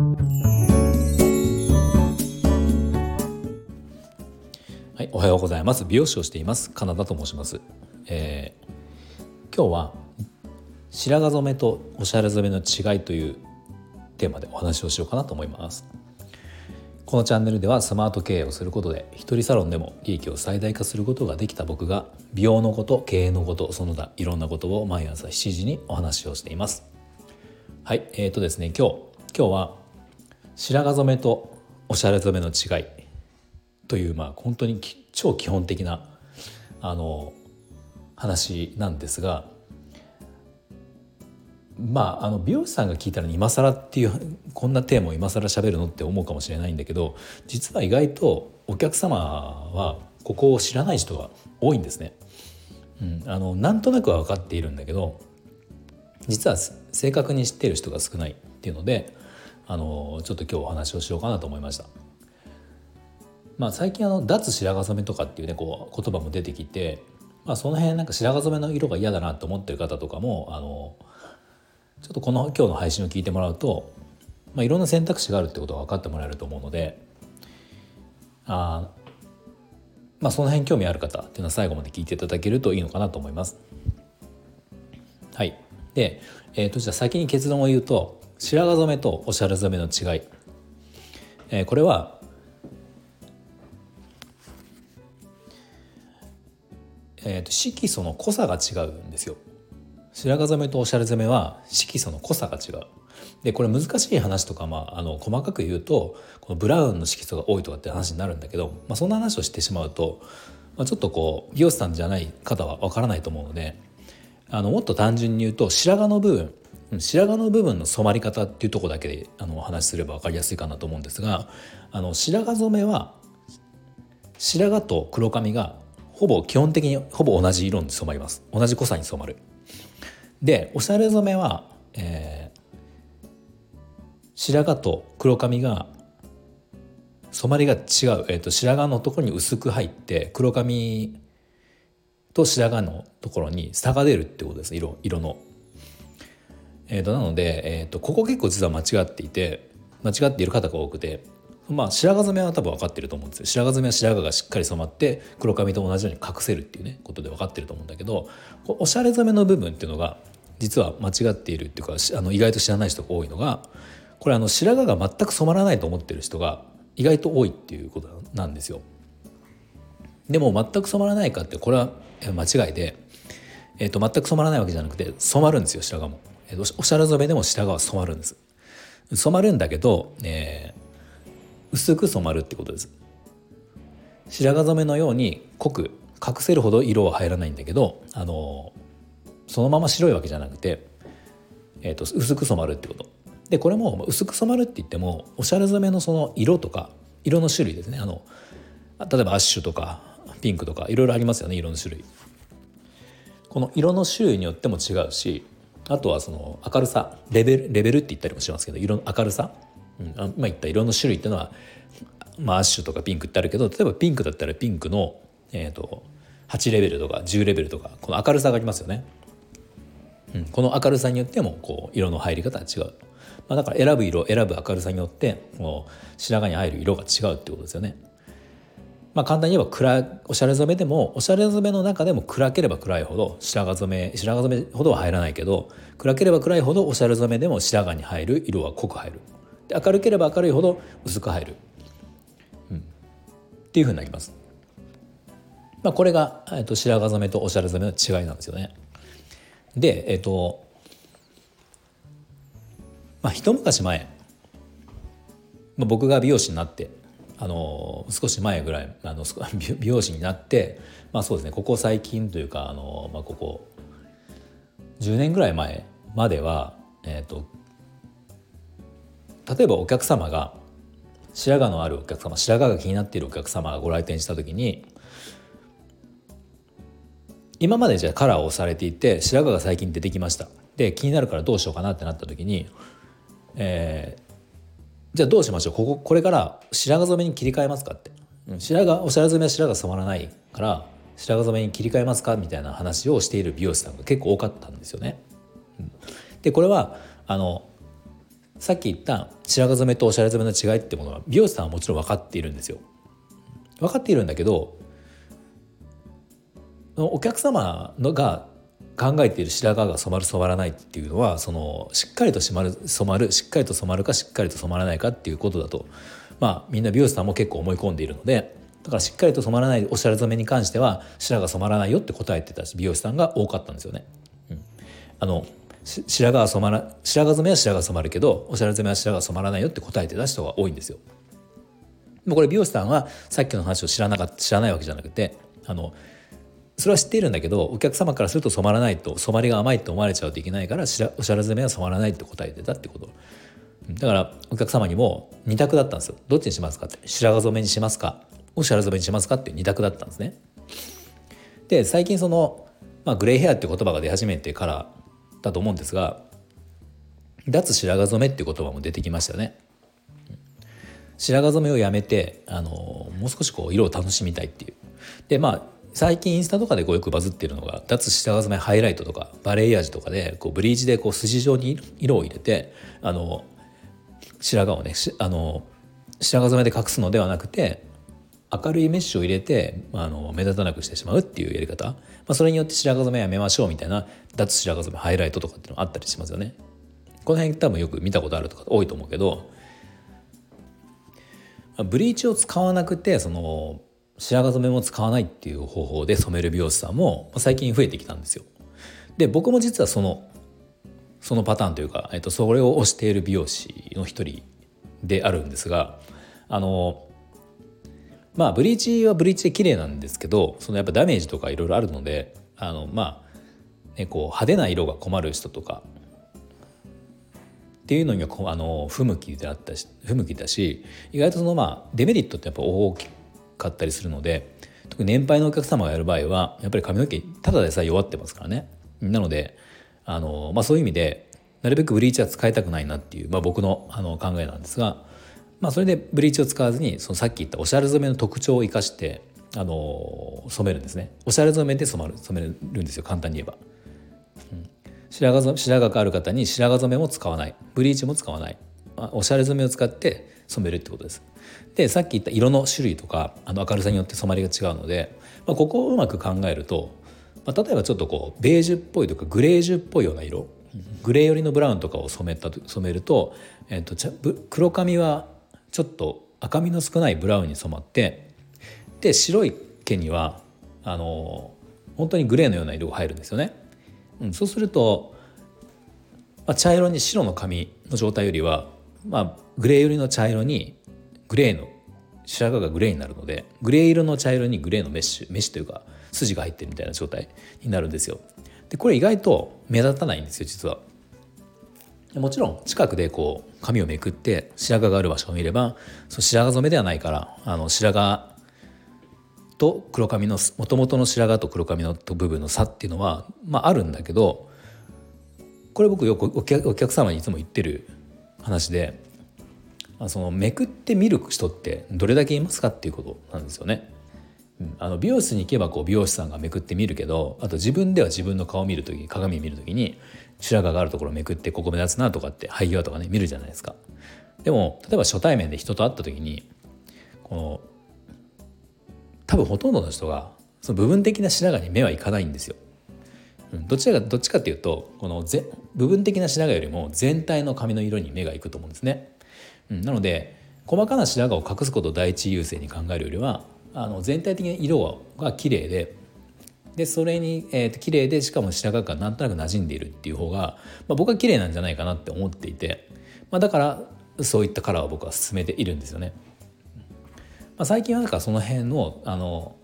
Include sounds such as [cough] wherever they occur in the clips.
はい、おはようございます。美容師をしています。カナダと申します。えー、今日は白髪染めとおしゃれ染めの違いというテーマでお話をしようかなと思います。このチャンネルではスマート経営をすることで一人サロンでも利益を最大化することができた僕が美容のこと経営のことその他いろんなことを毎朝7時にお話をしていますはいえーとですね今日今日は白髪染めとおしゃれ染めの違いというまあ本当に超基本的なあの話なんですがまあ、あの美容師さんが聞いたら今更っていうこんなテーマを今更喋るのって思うかもしれないんだけど実は意外とお客様はここを知らない人が多いんですね。うん、あのなんとなくは分かっているんだけど実は正確に知っている人が少ないっていうのであのちょっと今日お話をしようかなと思いました。まあ、最近あの脱白髪染めとかっていうねこう言葉も出てきて、まあ、その辺なんか白髪染めの色が嫌だなと思ってる方とかもあのちょっとこの今日の配信を聞いてもらうと、まあ、いろんな選択肢があるってことが分かってもらえると思うのであまあその辺興味ある方っていうのは最後まで聞いていただけるといいのかなと思います。はい。で、えー、とじゃあ先に結論を言うと白髪染めとおしゃれ染めの違い、えー、これはえーと色素の濃さが違うんですよ。白髪染めとおしゃれ染めは色素の濃さが違う。でこれ難しい話とか、まあ、あの細かく言うとこのブラウンの色素が多いとかって話になるんだけど、まあ、そんな話をしてしまうと、まあ、ちょっとこう美容師さんじゃない方はわからないと思うのであのもっと単純に言うと白髪の部分白髪の部分の染まり方っていうとこだけであのお話しすれば分かりやすいかなと思うんですがあの白髪染めは白髪と黒髪がほぼ基本的にほぼ同じ色に染まります。同じ濃さに染まる。でおしゃれ染めは、えー、白髪と黒髪が染まりが違う、えーと、白髪のところに薄く入って黒髪と白髪のところに差が出るってことです色色の。えーと、なので、えーと、ここ結構実は間違っていて間違っている方が多くてまあ白髪染めは多分分かってると思うんですよ白髪染めは白髪がしっかり染まって黒髪と同じように隠せるっていうねことで分かってると思うんだけどおしゃれ染めの部分っていうのが実は間違っているっていうかあの意外と知らない人が多いのがこれあの白髪が全く染まらないと思ってる人が意外と多いっていうことなんですよ。でも全く染まらないかってこれは間違いで、えー、と全く染まらないわけじゃなくて染まるんですよ白髪も。えー、おしゃれ染めでも白髪は染まるんです。染まるんだけど、えー、薄く染まるってことです。白髪染めのように濃く隠せるほど色は入らないんだけど、あのそのまま白いわけじゃなくて、えーと、薄く染まるってこと。でこれも薄く染まるって言ってもおしゃれ染めのその色とか色の種類ですねあの例えばアッシュとかピンクとかいろいろありますよね色の種類。この色の種類によっても違うしあとはその明るさレベルレベルって言ったりもしますけど色の明るさ、うん、今言った色の種類っていうのは、まあ、アッシュとかピンクってあるけど例えばピンクだったらピンクの、えーと8レベルとか10レベルとかこの明るさがありますよね。うん、この明るさによってもこう色の入り方が違う、まあ、だから選ぶ色選ぶ明るさによってこう白髪に入る色が違うってことですよね。まあ、簡単に言えば暗おしゃれ染めでもおしゃれ染めの中でも暗ければ暗いほど白髪染め白髪染めほどは入らないけど暗ければ暗いほどおしゃれ染めでも白髪に入る色は濃く入るで明るければ明るいほど薄く入る、うん、っていうふうになります。まあ、これが、えっと、白髪染めとおしゃれ染めの違いなんですよね。でえっ、とまあ一昔前、まあ、僕が美容師になってあの少し前ぐらいあの [laughs] 美容師になってまあそうですねここ最近というかあの、まあ、ここ10年ぐらい前までは、えーと、例えばお客様が白髪のあるお客様白髪が気になっているお客様がご来店した時に今までじゃあカラーをされていて白髪が最近出てきました。で気になるからどうしようかなってなった時に、えー、じゃあどうしましょう？こここれから白髪染めに切り替えますかって白髪おしゃれ染めは白髪染まらないから白髪染めに切り替えますかみたいな話をしている美容師さんが結構多かったんですよね。でこれはあのさっき言った白髪染めとおしゃれ染めの違いってものは美容師さんはもちろん分かっているんですよ。分かっているんだけどお客様のが考えている白髪が染まる染まらないっていうのはそのしっかりと染まる染まるしっかりと染まるかしっかりと染まらないかっていうことだとまあみんな美容師さんも結構思い込んでいるのでだからしっかりと染まらないおしゃれ染めに関しては白髪染まらないよって答えてた美容師さんが多かったんですよね。うん、あの白髪染まら白髪染めは白髪染まるけどおしゃれ染めは白髪染まらないよって答えてた人が多いんですよ。もうこれ美容師さんはさっきの話を知らなかった知らないわけじゃなくてあのそれは知っているんだけどお客様からすると染まらないと染まりが甘いと思われちゃうといけないからおしゃれ染めは染まらないって答えてたってこと。だからお客様にも2択だったんですよ。どっちにしますかって。白髪染めにしますか。おしゃれ染めにしますかっていう2択だったんですね。で最近その、まあ、グレーヘアって言葉が出始めてからだと思うんですが脱白髪染めっていう言葉も出てきましたよね白髪染めをやめてあのもう少しこう色を楽しみたいっていう。でまあ最近インスタとかでこうよくバズってるのが脱白髪染めハイライトとかバレエアージとかでこうブリーチでこう筋状に色を入れてあの白髪をねあの白髪染めで隠すのではなくて明るいメッシュを入れてあの目立たなくしてしまうっていうやり方、まあ、それによって白髪染めやめましょうみたいな脱白髪染めハイライトとかっていうのあったりしますよね。この辺多分よく見たことあるとか多いと思うけどブリーチを使わなくてその白髪染めも使わないっていう方法で染める美容師さんも最近増えてきたんですよ。で僕も実はそのそのパターンというか、えっと、それを推している美容師の一人であるんですがあのまあブリーチはブリーチで綺麗なんですけどそのやっぱダメージとかいろいろあるのであのまあ、ね、こう派手な色が困る人とかっていうのにはあの不向きであったし不向きだし意外とそのまあデメリットってやっぱ大きかったりするので特に年配のお客様がやる場合はやっぱり髪の毛ただでさえ弱ってますからね。なのであの、まあ、そういう意味でなるべくブリーチは使いたくないなっていう、まあ、僕のあの考えなんですが、まあ、それでブリーチを使わずにそのさっき言ったおしゃれ染めの特徴を生かしてあの染めるんですね。おしゃれ染めで染まる染めるんですよ。簡単に言えば、うん、白髪白髪がある方に白髪染めも使わない。ブリーチも使わない。おしゃれ染めを使って染めるってことですでさっき言った色の種類とかあの明るさによって染まりが違うので、まあ、ここをうまく考えると、まあ、例えばちょっとこうベージュっぽいとかグレージュっぽいような色グレー寄りのブラウンとかを染めた染めると,、えーと、と黒髪はちょっと赤みの少ないブラウンに染まってで白い毛にはあの本当にグレーのような色が入るんですよね。うん、そうすると、まあ、茶色に白の髪の状態よりは、まあ、グレー寄りの茶色にグレーの白髪がグレーになるのでグレー色の茶色にグレーのメッシュメッシュというか筋が入ってるみたいな状態になるんですよ。でこれ意外と目立たないんですよ実は。もちろん近くでこう髪をめくって白髪がある場所を見ればその白髪染めではないからあの白髪と黒髪のもともとの白髪と黒髪の部分の差っていうのは、まあ、あるんだけどこれ僕よくお客様にいつも言ってる話でそのめくって見る人ってどれだけいますかっていうことなんですよね。あの美容室に行けばこう美容師さんがめくって見るけどあと自分では自分の顔を見る時鏡見る時に白髪があるところをめくってここ目立つなとかって肺際とかね見るじゃないですか。でも例えば初対面で人と会った時にこの多分ほとんどの人がその部分的な白髪に目はいかないんですよ。どちらかどっちかっていうとこのぜ部分的な白髪よりも全体の髪の色に目がいくと思うんですね。うん、なので細かな白髪を隠すことを第一優先に考えるよりはあの全体的に色が綺麗ででそれに、えーと、綺麗でしかも白髪がなんとなく馴染んでいるっていう方が、まあ、僕は綺麗なんじゃないかなって思っていて、まあ、だからそういったカラーを僕は勧めているんですよね。まあ、最近はなんかその辺のあの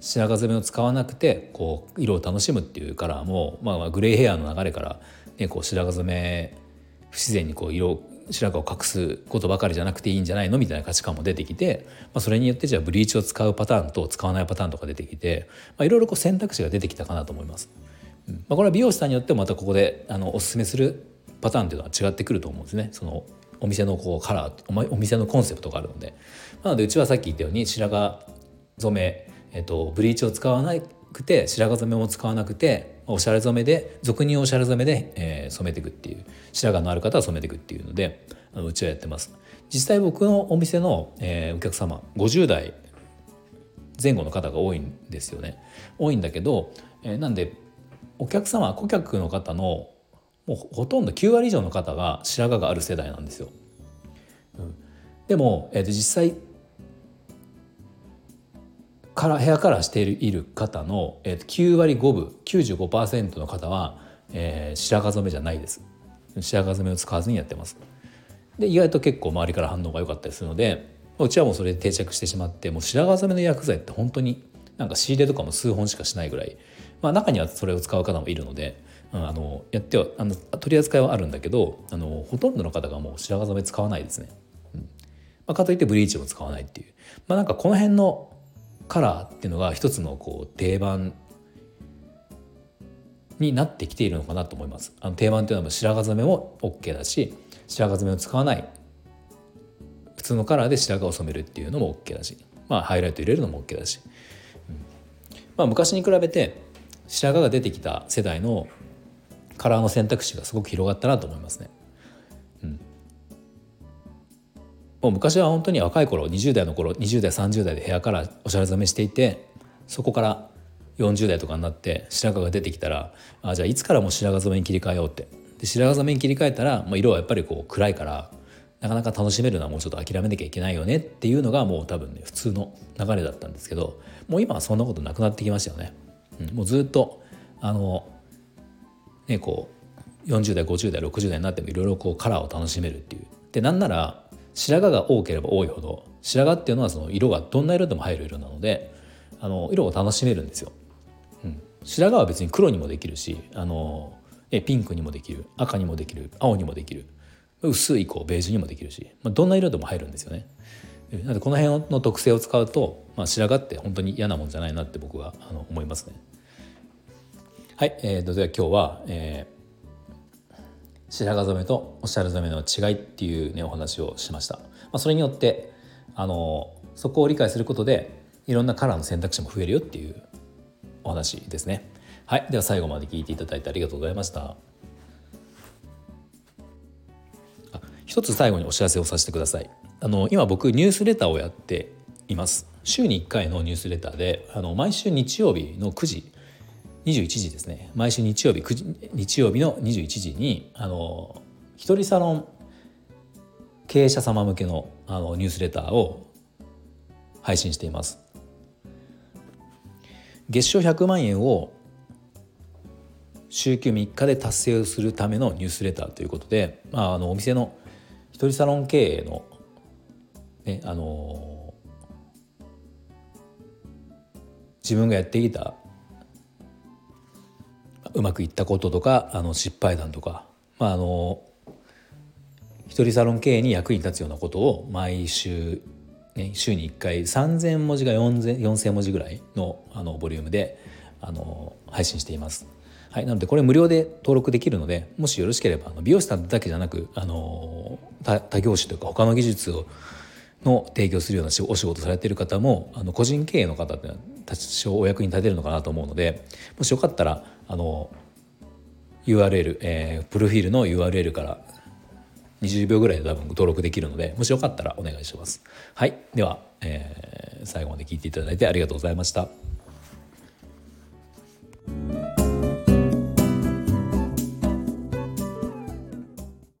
白髪染めを使わなくてこう色を楽しむっていうカラーも、まあ、まあグレーヘアの流れから、ね、こう白髪染め不自然にこう色白髪を隠すことばかりじゃなくていいんじゃないのみたいな価値観も出てきて、まあ、それによってじゃあブリーチを使うパターンと使わないパターンとか出てきて、まあ、いろいろこう選択肢が出てきたかなと思います。うんまあ、これは美容師さんによってもまたここであのおすすめするパターンっていうのは違ってくると思うんですね。そのお店のこうカラーお店のコンセプトがあるのでなのでうちはさっき言ったように白髪染め、えっと、ブリーチを使わなくて白髪染めも使わなくておしゃれ染めで俗におしゃれ染めで、えー、染めていくっていう白髪のある方は染めていくっていうのでうちはやってます。実際僕のお店の、えー、お客様50代前後の方が多いんですよね。多いんだけど、えー、なんでお客様顧客の方のもうほとんど9割以上の方が白髪がある世代なんですよ。うん、でも、えー、と実際からヘアカラーしている方の、えー、9割5分95%の方は、えー、白髪染めじゃないです。白髪染めを使わずにやってます。で意外と結構周りから反応が良かったりするのでうちはもうそれで定着してしまってもう白髪染めの薬剤って本当になんか仕入れとかも数本しかしないぐらい、まあ、中にはそれを使う方もいるので、うん、あのやってはあの取り扱いはあるんだけどあのほとんどの方がもう白髪染め使わないですね。うん。まあ、かといってブリーチも使わないっていう、まあ、なんかこの辺のカラーっていうのが一つのこう定番になってきているのかなと思います。あの定番っていうのは白髪染めも OK だし白髪染めを使わない普通のカラーで白髪を染めるっていうのも OK だし、まあ、ハイライト入れるのも OK だし、うんまあ、昔に比べて白髪が出てきた世代のカラーの選択肢がすごく広がったなと思いますね。もう昔は本当に若い頃20代の頃20代30代でヘアカラーおしゃれ染めしていてそこから40代とかになって白髪が出てきたらあじゃあいつからも白髪染めに切り替えようってで白髪染めに切り替えたら、まあ、色はやっぱりこう暗いからなかなか楽しめるのはもうちょっと諦めなきゃいけないよねっていうのがもう多分ね普通の流れだったんですけどもう今はそんなことなくなってきましたよね。うん、もうずっとあのねこう40代50代60代になってもいろいろこうカラーを楽しめるっていう。でなんなら白髪が多ければ多いほど白髪っていうのはその色がどんな色でも入る色なのであの色を楽しめるんですよ。うん、白髪は別に黒にもできるしあのえピンクにもできる赤にもできる青にもできる薄いこうベージュにもできるし、まあ、どんな色でも入るんですよね。なのでこの辺の特性を使うと、まあ、白髪って本当に嫌なもんじゃないなって僕はあの思いますね。はい、えー、とでは今日は、えー、白髪染めとおしゃれ染めの違いっていうねお話をしました。まあ、それによってあのそこを理解することでいろんなカラーの選択肢も増えるよっていうお話ですね。はい、では最後まで聞いていただいてありがとうございました。一つ最後にお知らせをさせてください。あの今僕ニュースレターをやっています。週に1回のニュースレターであの毎週日曜日の9時21時ですね毎週日曜日日曜日の21時にあの一人サロン経営者様向けのあのニュースレターを配信しています。月賞100万円を週休3日で達成するためのニュースレターということで、まあ、あのお店の一人サロン経営の、ねあの自分がやってきたうまくいったこととかあの失敗談とか、まあ、あの一人サロン経営に役に立つようなことを毎週、ね、週に1回3,000文字が 4,000, 文字ぐらいのあのボリュームであの配信しています。はい、なのでこれ無料で登録できるのでもしよろしければあの美容師さんだけじゃなくあの他業種というか他の技術をの提供するようなお仕事されている方もあの個人経営の方って多少お役に立てるのかなと思うのでもしよかったらあの URL、えー、プロフィールの URL から20秒ぐらいで多分登録できるのでもしよかったらお願いします。はい、では、えー、最後まで聞いていただいてありがとうございました。